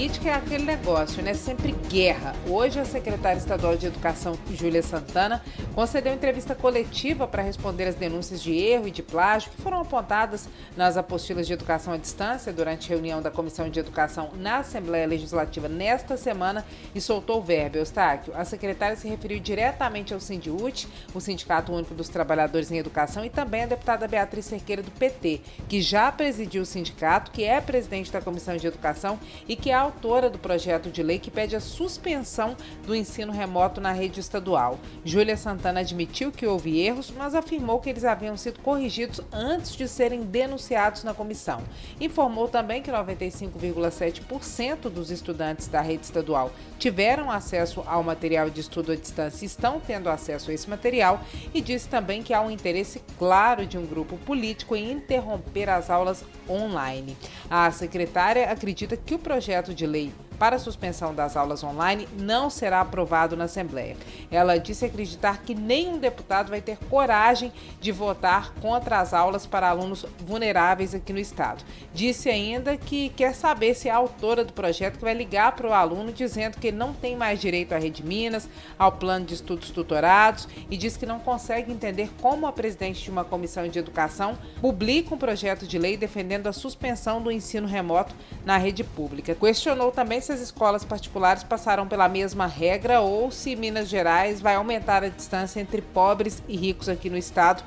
política é aquele negócio, né? Sempre guerra. Hoje, a secretária estadual de Educação, Júlia Santana, concedeu entrevista coletiva para responder às denúncias de erro e de plágio que foram apontadas nas apostilas de educação à distância durante reunião da Comissão de Educação na Assembleia Legislativa nesta semana e soltou o verbo. Eustáquio, a secretária se referiu diretamente ao Sindiúte, o Sindicato Único dos Trabalhadores em Educação, e também à deputada Beatriz Cerqueira do PT, que já presidiu o sindicato, que é presidente da Comissão de Educação e que é autora do projeto de lei que pede a suspensão do ensino remoto na rede estadual. Júlia Santana admitiu que houve erros, mas afirmou que eles haviam sido corrigidos antes de serem denunciados na comissão. Informou também que 95,7% dos estudantes da rede estadual tiveram acesso ao material de estudo à distância e estão tendo acesso a esse material e disse também que há um interesse claro de um grupo político em interromper as aulas online. A secretária acredita que o projeto de lei para a suspensão das aulas online não será aprovado na Assembleia. Ela disse acreditar que nenhum deputado vai ter coragem de votar contra as aulas para alunos vulneráveis aqui no Estado. Disse ainda que quer saber se a autora do projeto que vai ligar para o aluno dizendo que não tem mais direito à Rede Minas, ao plano de estudos tutorados e diz que não consegue entender como a presidente de uma comissão de educação publica um projeto de lei defendendo a suspensão do ensino remoto na rede pública. Questionou também se se as escolas particulares passarão pela mesma regra ou se Minas Gerais vai aumentar a distância entre pobres e ricos aqui no estado,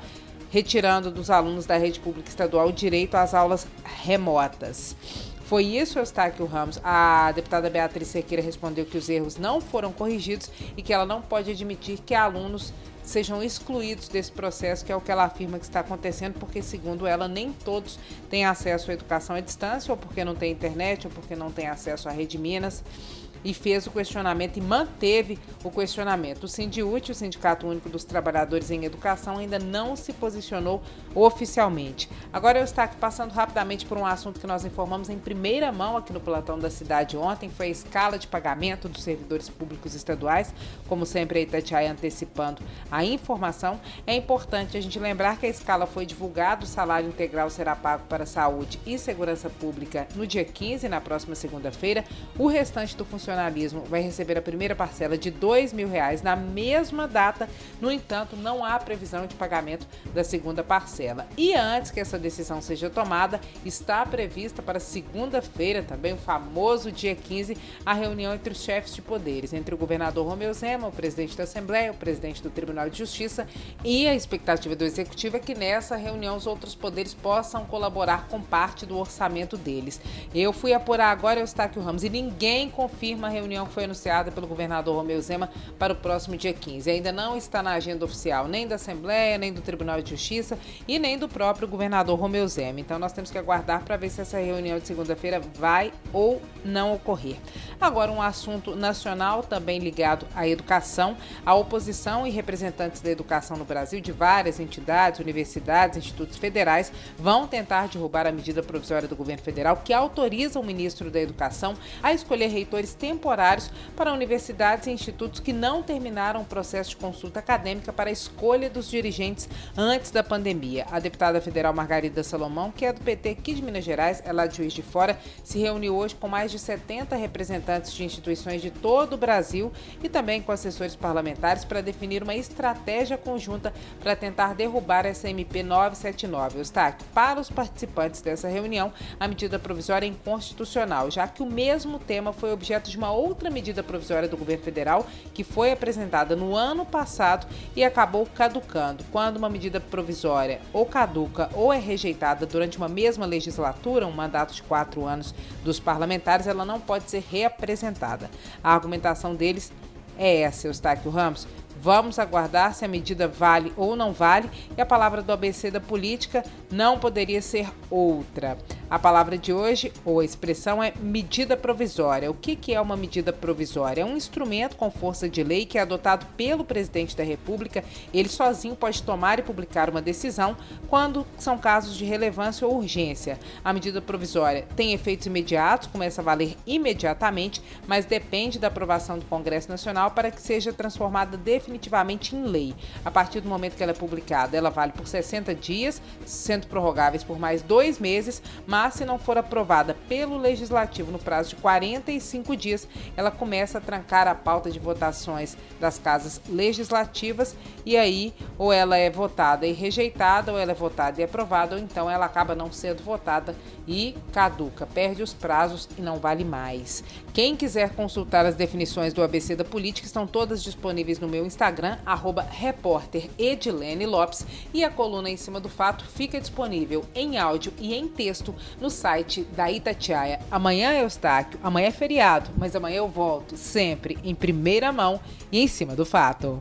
retirando dos alunos da rede pública estadual o direito às aulas remotas. Foi isso, Eustáquio Ramos. A deputada Beatriz Sequeira respondeu que os erros não foram corrigidos e que ela não pode admitir que alunos sejam excluídos desse processo, que é o que ela afirma que está acontecendo, porque, segundo ela, nem todos têm acesso à educação à distância, ou porque não tem internet, ou porque não tem acesso à rede Minas e fez o questionamento e manteve o questionamento. O Sindiúte, o Sindicato Único dos Trabalhadores em Educação, ainda não se posicionou oficialmente. Agora eu estou passando rapidamente por um assunto que nós informamos em primeira mão aqui no Platão da Cidade ontem, foi a escala de pagamento dos servidores públicos estaduais, como sempre a Itatiaia antecipando a informação. É importante a gente lembrar que a escala foi divulgada, o salário integral será pago para saúde e segurança pública no dia 15, na próxima segunda-feira. O restante do funcionamento vai receber a primeira parcela de R$ mil reais na mesma data. No entanto, não há previsão de pagamento da segunda parcela. E antes que essa decisão seja tomada, está prevista para segunda-feira, também o famoso dia 15, a reunião entre os chefes de poderes, entre o governador Romeu Zema, o presidente da Assembleia, o presidente do Tribunal de Justiça e a expectativa do executivo é que nessa reunião os outros poderes possam colaborar com parte do orçamento deles. Eu fui apurar agora o Eustáquio Ramos e ninguém confirma uma reunião que foi anunciada pelo governador Romeu Zema para o próximo dia 15. Ainda não está na agenda oficial nem da Assembleia, nem do Tribunal de Justiça e nem do próprio governador Romeu Zema. Então nós temos que aguardar para ver se essa reunião de segunda-feira vai ou não ocorrer. Agora, um assunto nacional também ligado à educação. A oposição e representantes da educação no Brasil, de várias entidades, universidades, institutos federais, vão tentar derrubar a medida provisória do governo federal que autoriza o ministro da Educação a escolher reitores temporários para universidades e institutos que não terminaram o processo de consulta acadêmica para a escolha dos dirigentes antes da pandemia. A deputada federal Margarida Salomão, que é do PT aqui de Minas Gerais, ela é de Juiz de Fora, se reuniu hoje com mais de 70 representantes de instituições de todo o Brasil e também com assessores parlamentares para definir uma estratégia conjunta para tentar derrubar essa MP 979. Eustáquio, para os participantes dessa reunião, a medida provisória é inconstitucional, já que o mesmo tema foi objeto de uma uma outra medida provisória do governo federal que foi apresentada no ano passado e acabou caducando. Quando uma medida provisória ou caduca ou é rejeitada durante uma mesma legislatura, um mandato de quatro anos dos parlamentares, ela não pode ser reapresentada. A argumentação deles é essa, Eustáquio Ramos Vamos aguardar se a medida vale ou não vale. E a palavra do ABC da política não poderia ser outra. A palavra de hoje, ou a expressão, é medida provisória. O que, é uma medida provisória? É um instrumento com força de lei que é adotado pelo presidente da República. Ele sozinho pode tomar e publicar uma decisão quando são casos de relevância ou urgência. A medida provisória tem efeitos imediatos, começa a valer imediatamente, mas depende da aprovação do Congresso Nacional para que seja transformada definitivamente em lei. A partir do momento que ela é publicada, ela vale por 60 dias, sendo prorrogáveis por mais dois meses, mas se não for aprovada pelo Legislativo no prazo de 45 dias, ela começa a trancar a pauta de votações das casas legislativas e aí ou ela é votada e rejeitada, ou ela é votada e aprovada, ou então ela acaba não sendo votada e caduca, perde os prazos e não vale mais. Quem quiser consultar as definições do ABC da política estão todas disponíveis no meu Instagram, arroba Lopes, e a coluna em cima do fato fica disponível em áudio e em texto no site da Itatiaia. Amanhã é Eustáquio, amanhã é feriado, mas amanhã eu volto sempre em primeira mão e em cima do fato.